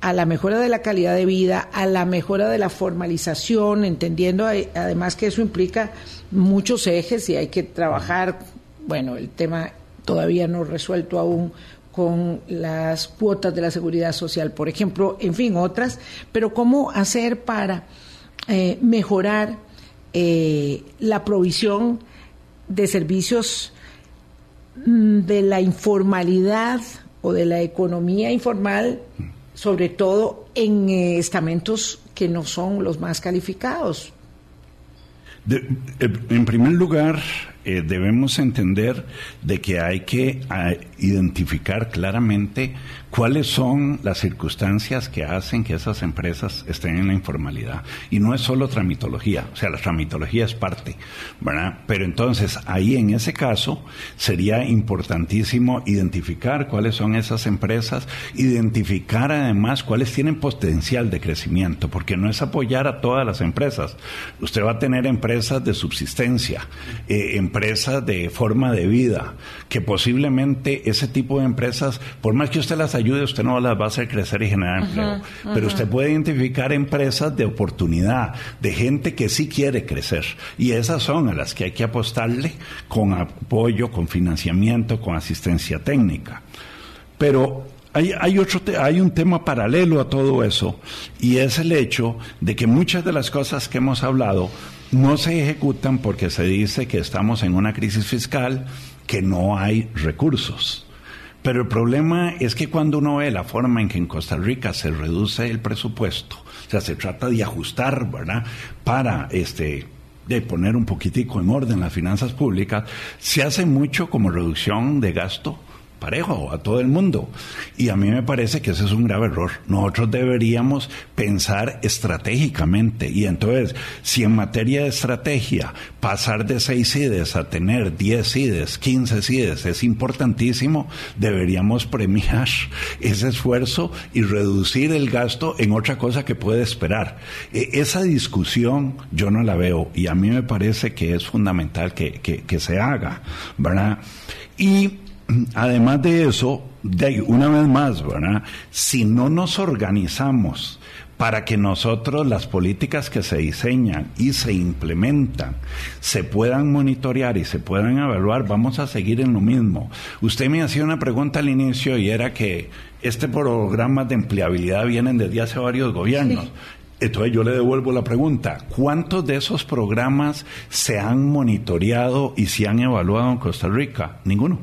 A: a la mejora de la calidad de vida, a la mejora de la formalización, entendiendo además que eso implica muchos ejes y hay que trabajar, bueno, el tema todavía no resuelto aún con las cuotas de la seguridad social, por ejemplo, en fin, otras, pero cómo hacer para eh, mejorar eh, la provisión de servicios mm, de la informalidad o de la economía informal, sobre todo en eh, estamentos que no son los más calificados.
C: en primer lugar, debemos entender de que hay que identificar claramente cuáles son las circunstancias que hacen que esas empresas estén en la informalidad. Y no es solo tramitología, o sea, la tramitología es parte, ¿verdad? Pero entonces ahí en ese caso sería importantísimo identificar cuáles son esas empresas, identificar además cuáles tienen potencial de crecimiento, porque no es apoyar a todas las empresas. Usted va a tener empresas de subsistencia, eh, empresas de forma de vida, que posiblemente ese tipo de empresas, por más que usted las ayude, usted no las va a hacer crecer y generar empleo. Pero usted puede identificar empresas de oportunidad, de gente que sí quiere crecer. Y esas son a las que hay que apostarle con apoyo, con financiamiento, con asistencia técnica. Pero hay, hay, otro, hay un tema paralelo a todo eso y es el hecho de que muchas de las cosas que hemos hablado no se ejecutan porque se dice que estamos en una crisis fiscal, que no hay recursos. Pero el problema es que cuando uno ve la forma en que en Costa Rica se reduce el presupuesto, o sea, se trata de ajustar, ¿verdad? Para este de poner un poquitico en orden las finanzas públicas, se hace mucho como reducción de gasto parejo a todo el mundo. Y a mí me parece que ese es un grave error. Nosotros deberíamos pensar estratégicamente. Y entonces, si en materia de estrategia pasar de seis CIDES a tener 10 CIDES, 15 CIDES es importantísimo, deberíamos premiar ese esfuerzo y reducir el gasto en otra cosa que puede esperar. E, esa discusión yo no la veo y a mí me parece que es fundamental que, que, que se haga, ¿verdad? Y además de eso, de, una vez más, ¿verdad? Si no nos organizamos para que nosotros las políticas que se diseñan y se implementan se puedan monitorear y se puedan evaluar, vamos a seguir en lo mismo. Usted me hacía una pregunta al inicio y era que este programa de empleabilidad vienen desde hace varios gobiernos. Entonces yo le devuelvo la pregunta, ¿cuántos de esos programas se han monitoreado y se han evaluado en Costa Rica? Ninguno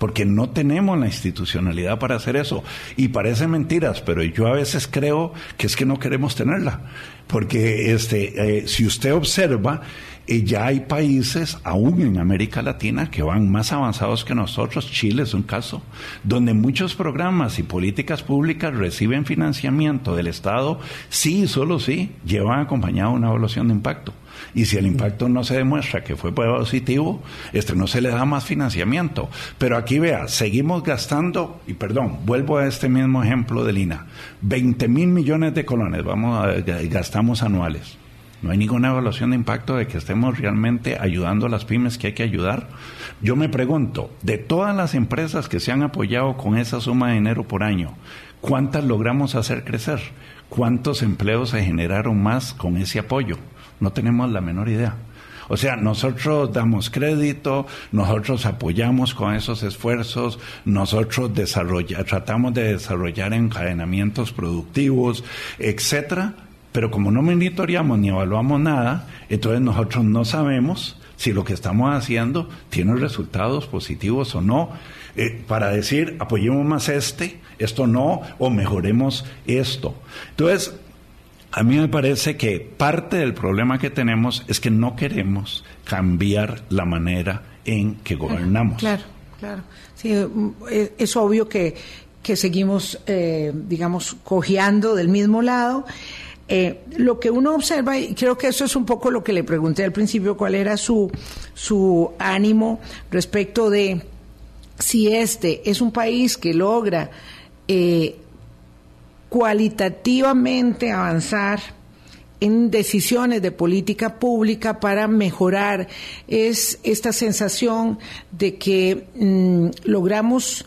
C: porque no tenemos la institucionalidad para hacer eso. Y parece mentiras, pero yo a veces creo que es que no queremos tenerla, porque este, eh, si usted observa, eh, ya hay países, aún en América Latina, que van más avanzados que nosotros. Chile es un caso, donde muchos programas y políticas públicas reciben financiamiento del Estado, sí, solo sí, llevan acompañado una evaluación de impacto. Y si el impacto no se demuestra que fue positivo, este no se le da más financiamiento. Pero aquí vea, seguimos gastando, y perdón, vuelvo a este mismo ejemplo de Lina, 20 mil millones de colones vamos a, gastamos anuales. No hay ninguna evaluación de impacto de que estemos realmente ayudando a las pymes que hay que ayudar. Yo me pregunto, de todas las empresas que se han apoyado con esa suma de dinero por año, ¿cuántas logramos hacer crecer? ¿Cuántos empleos se generaron más con ese apoyo? No tenemos la menor idea. O sea, nosotros damos crédito, nosotros apoyamos con esos esfuerzos, nosotros tratamos de desarrollar encadenamientos productivos, etcétera, pero como no monitoreamos ni evaluamos nada, entonces nosotros no sabemos si lo que estamos haciendo tiene resultados positivos o no. Eh, para decir, apoyemos más este, esto no, o mejoremos esto. Entonces, a mí me parece que parte del problema que tenemos es que no queremos cambiar la manera en que gobernamos.
A: Claro, claro. Sí, mm, es, obvio que, que seguimos, eh, digamos, cojeando del mismo lado. Eh, lo que uno observa, y creo que eso es un poco lo que le pregunté al principio, cuál era su, su ánimo respecto de si este es un país que logra eh, cualitativamente avanzar en decisiones de política pública para mejorar. Es esta sensación de que mm, logramos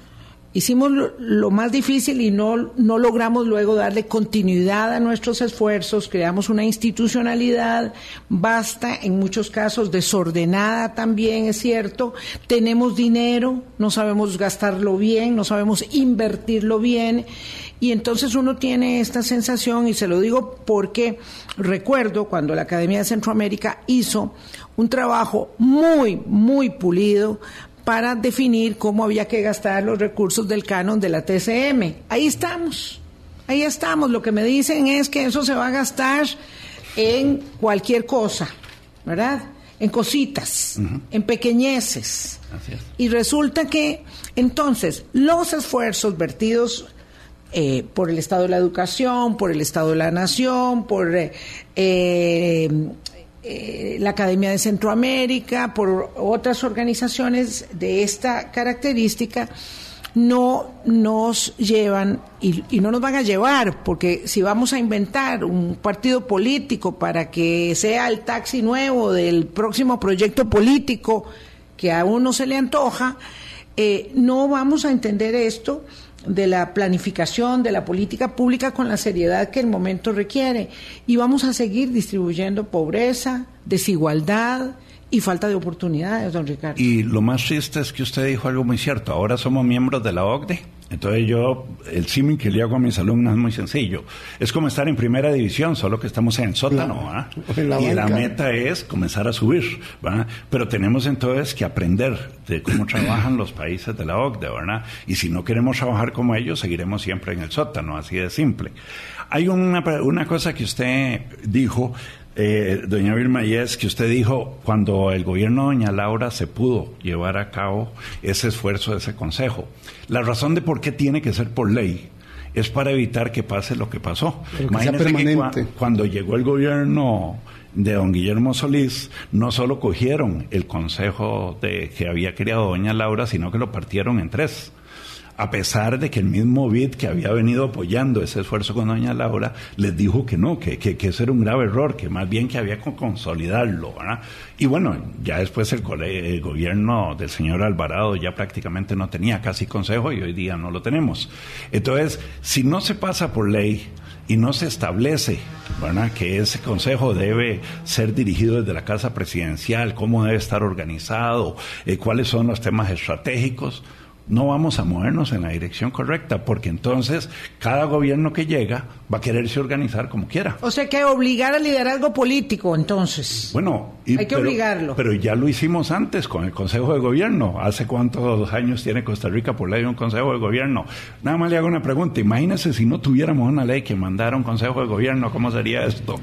A: hicimos lo, más difícil y no, no logramos luego darle continuidad a nuestros esfuerzos, creamos una institucionalidad basta, en muchos casos desordenada también, es cierto, tenemos dinero, no sabemos gastarlo bien, no sabemos invertirlo bien, y entonces uno tiene esta sensación, y se lo digo porque recuerdo cuando la Academia de Centroamérica hizo un trabajo muy, muy pulido para definir cómo había que gastar los recursos del canon de la TCM. Ahí estamos, ahí estamos. Lo que me dicen es que eso se va a gastar en cualquier cosa, ¿verdad? En cositas, en pequeñeces. Y resulta que entonces los esfuerzos vertidos eh, por el Estado de la Educación, por el Estado de la Nación, por eh, eh, eh, la Academia de Centroamérica, por otras organizaciones de esta característica, no nos llevan y, no nos van a llevar, porque si vamos a inventar un partido político para que sea el taxi nuevo del próximo proyecto político que a uno se le antoja, eh, no vamos a entender esto de la planificación de la política pública con la seriedad que el momento requiere. Y vamos a seguir distribuyendo pobreza, desigualdad y falta de oportunidades, don Ricardo.
C: Y lo más triste es que usted dijo algo muy cierto. Ahora somos miembros de la OCDE entonces yo, el símil que le hago a mis alumnos es muy sencillo. Es como estar en primera división, solo que estamos en el sótano, [LAUGHS] y la meta es comenzar a subir, ¿verdad? Pero tenemos entonces que aprender de cómo trabajan los países de la OCDE, ¿verdad? Y si no queremos trabajar como ellos, seguiremos siempre en el sótano, así de simple. Hay una, una cosa que usted dijo eh, doña Vilma, y es que usted dijo, cuando el gobierno de doña Laura se pudo llevar a cabo ese esfuerzo de ese consejo. La razón de por qué tiene que ser por ley es para evitar que pase lo que pasó.
B: Imagínese
C: que cuando llegó el gobierno de don Guillermo Solís, no solo cogieron el consejo de que había creado doña Laura, sino que lo partieron en tres a pesar de que el mismo BID que había venido apoyando ese esfuerzo con doña Laura les dijo que no, que, que, eso era un grave error, que más bien que había que consolidarlo. Y bueno, ya después el, el, gobierno del señor Alvarado ya prácticamente no tenía casi consejo y hoy día no lo tenemos. Entonces, si no se pasa por ley, y no se establece ¿verdad? que ese consejo debe ser dirigido desde la Casa Presidencial, cómo debe estar organizado, eh, cuáles son los temas estratégicos, no vamos a movernos en la dirección correcta, porque entonces cada gobierno que llega va a quererse organizar como quiera.
A: O sea que obligar al liderazgo político, entonces.
C: Bueno,
A: hay que obligarlo.
C: Pero ya lo hicimos antes con el Consejo de Gobierno. ¿Hace cuántos años tiene Costa Rica por ley un Consejo de Gobierno? Nada más le hago una pregunta. Imagínese si no tuviéramos una ley que mandara un Consejo de Gobierno, ¿cómo sería esto?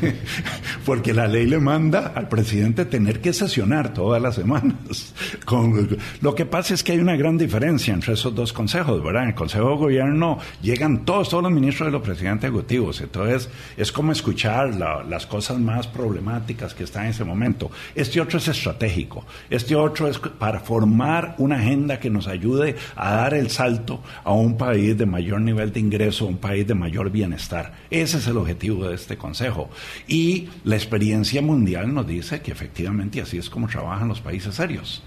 C: [LAUGHS] porque la ley le manda al presidente tener que sesionar todas las semanas. [LAUGHS] Con... Lo que pasa es que hay una gran diferencia entre esos dos consejos, ¿verdad? En el Consejo de Gobierno llegan todos, todos los ministros de los presidentes ejecutivos, entonces es como escuchar las cosas más problemáticas que están en ese momento. Este otro es estratégico, este otro es para formar una agenda que nos ayude a dar el salto a un país de mayor nivel de ingreso, un país de mayor bienestar. Ese es el objetivo de este Consejo. Y la experiencia mundial nos dice que efectivamente así es como trabajan los países serios.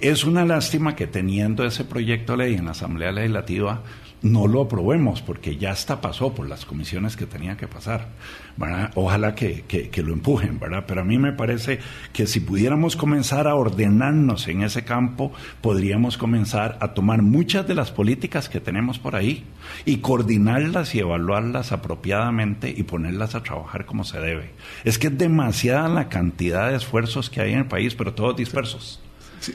C: Es una lástima que teniendo ese proyecto de ley en la Asamblea Legislativa no lo aprobemos porque ya hasta pasó por las comisiones que tenía que pasar. Ojalá que, lo empujen, ¿verdad? Pero a mí me parece que si pudiéramos comenzar a ordenarnos en ese campo, podríamos comenzar a tomar muchas de las políticas que tenemos por ahí y coordinarlas y evaluarlas apropiadamente y ponerlas a trabajar como se debe. Es que es demasiada la cantidad de esfuerzos que hay en el país, pero todos dispersos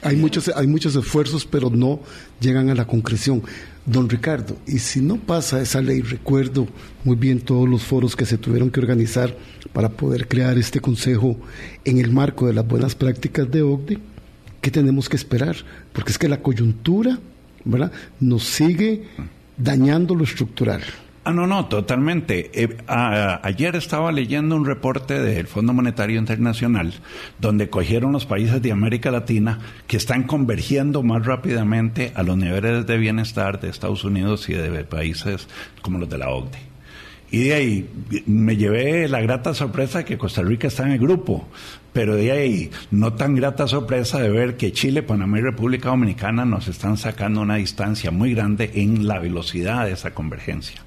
B: hay, muchos, hay muchos esfuerzos, pero no llegan a la concreción. Don Ricardo, y si no pasa esa ley, recuerdo muy bien todos los foros que se tuvieron que organizar para poder crear este consejo en el marco de las buenas prácticas de OCDE, ¿qué tenemos que esperar? Porque es que la coyuntura ¿verdad? nos sigue dañando lo estructural.
C: Ah, no, no, totalmente. Eh, ayer estaba leyendo un reporte del Fondo Monetario Internacional donde cogieron los países de América Latina que están convergiendo más rápidamente a los niveles de bienestar de Estados Unidos y de países como los de la OCDE. Y de ahí me llevé la grata sorpresa de que Costa Rica está en el grupo, pero de ahí no tan grata sorpresa de ver que Chile, Panamá y República Dominicana nos están sacando una distancia muy grande en la velocidad de esa convergencia.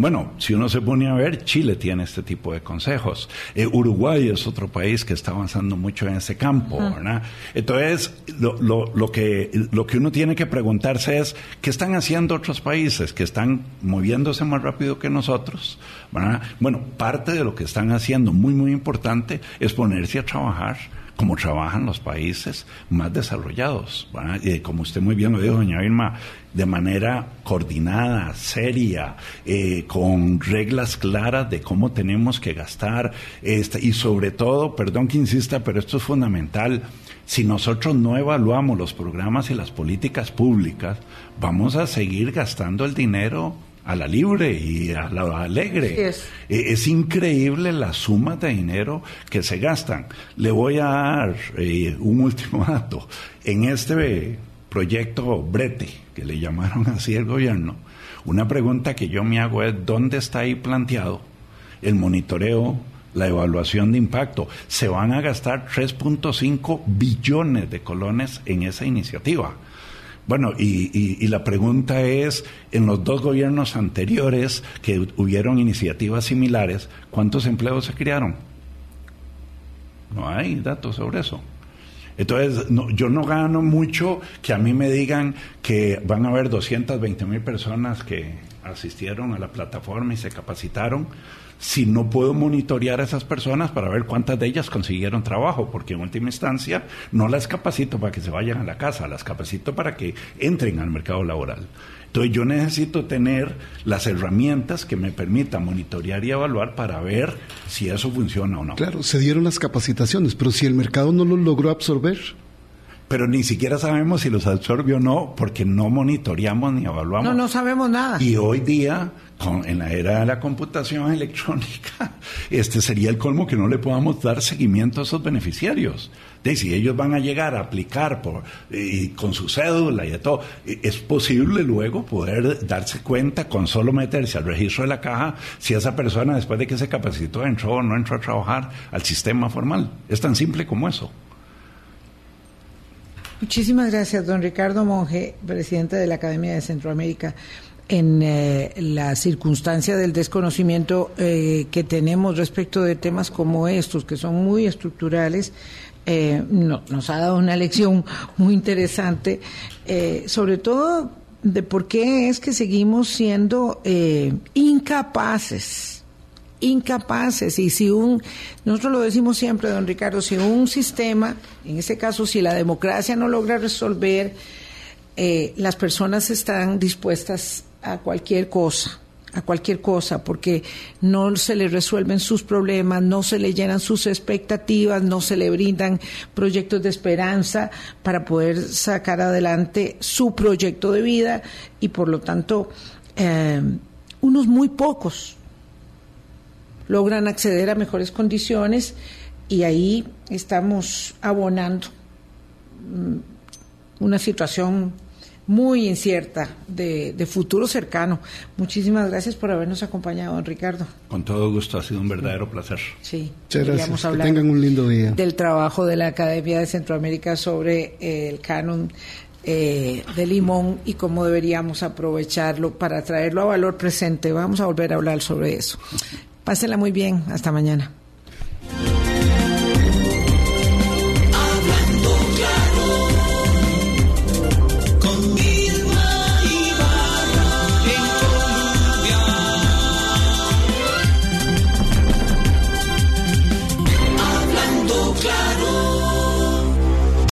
C: Bueno, si uno se pone a ver, Chile tiene este tipo de consejos. Eh, Uruguay es otro país que está avanzando mucho en ese campo, ¿verdad? Entonces, lo, lo, lo, que, lo que uno tiene que preguntarse es, ¿qué están haciendo otros países que están moviéndose más rápido que nosotros? ¿verdad? Bueno, parte de lo que están haciendo, muy, muy importante, es ponerse a trabajar como trabajan los países más desarrollados. Y como usted muy bien lo dijo, doña Irma, de manera coordinada, seria, eh, con reglas claras de cómo tenemos que gastar, este, y sobre todo, perdón que insista, pero esto es fundamental, si nosotros no evaluamos los programas y las políticas públicas, vamos a seguir gastando el dinero a la libre y a la alegre.
A: Es.
C: E, es. increíble la suma de dinero que se gastan. Le voy a dar eh, un último [LAUGHS] dato. En este proyecto Brete, que le llamaron así el gobierno, una pregunta que yo me hago es, ¿dónde está ahí planteado el monitoreo, la evaluación de impacto? Se van a gastar 3.5 billones de colones en esa iniciativa. Bueno, y, la pregunta es, en los dos gobiernos anteriores que hubieron iniciativas similares, ¿cuántos empleos se crearon? No hay datos sobre eso. Entonces, yo no gano mucho que a mí me digan que van a haber 220 mil personas que asistieron a la plataforma y se capacitaron si no puedo monitorear a esas personas para ver cuántas de ellas consiguieron trabajo, porque en última instancia no las capacito para que se vayan a la casa, las capacito para que entren al mercado laboral. Entonces yo necesito tener las herramientas que me permitan monitorear y evaluar para ver si eso funciona o no.
B: Claro, se dieron las capacitaciones, pero si el mercado no lo logró absorber,
C: pero ni siquiera sabemos si los absorbió o no, porque no monitoreamos ni evaluamos.
A: No, no sabemos nada.
C: Y hoy día, con, en la era de la computación [LAUGHS] electrónica, este sería el colmo que no le podamos dar seguimiento a esos beneficiarios. De si ellos van a llegar a aplicar por, y con su cédula y de todo, es posible luego poder darse cuenta con solo meterse al registro de la caja si esa persona después de que se capacitó entró o no entró a trabajar al sistema formal. Es tan simple como eso.
A: Muchísimas gracias, don Ricardo Monge, presidente de la Academia de Centroamérica. En eh, la circunstancia del desconocimiento eh, que tenemos respecto de temas como estos, que son muy estructurales, eh, nos ha dado una lección muy interesante, sobre todo de por qué es que seguimos siendo incapaces incapaces. Y si un, nosotros lo decimos siempre, don Ricardo, si un sistema, en este caso si la democracia no logra resolver, eh, las personas están dispuestas a cualquier cosa a cualquier cosa, porque no se le resuelven sus problemas, no se le llenan sus expectativas, no se le brindan proyectos de esperanza para poder sacar adelante su proyecto de vida y por lo tanto eh, unos muy pocos logran acceder a mejores condiciones y ahí estamos abonando mm, una situación muy incierta de, futuro cercano. Muchísimas gracias por habernos acompañado, don Ricardo.
C: Con todo gusto, ha sido un verdadero placer.
A: Sí,
B: Muchas gracias. que tengan un lindo día.
A: Del trabajo de la Academia de Centroamérica sobre el canon eh, de limón y cómo deberíamos aprovecharlo para traerlo a valor presente. Vamos a volver a hablar sobre eso. Pásela muy bien. Hasta mañana.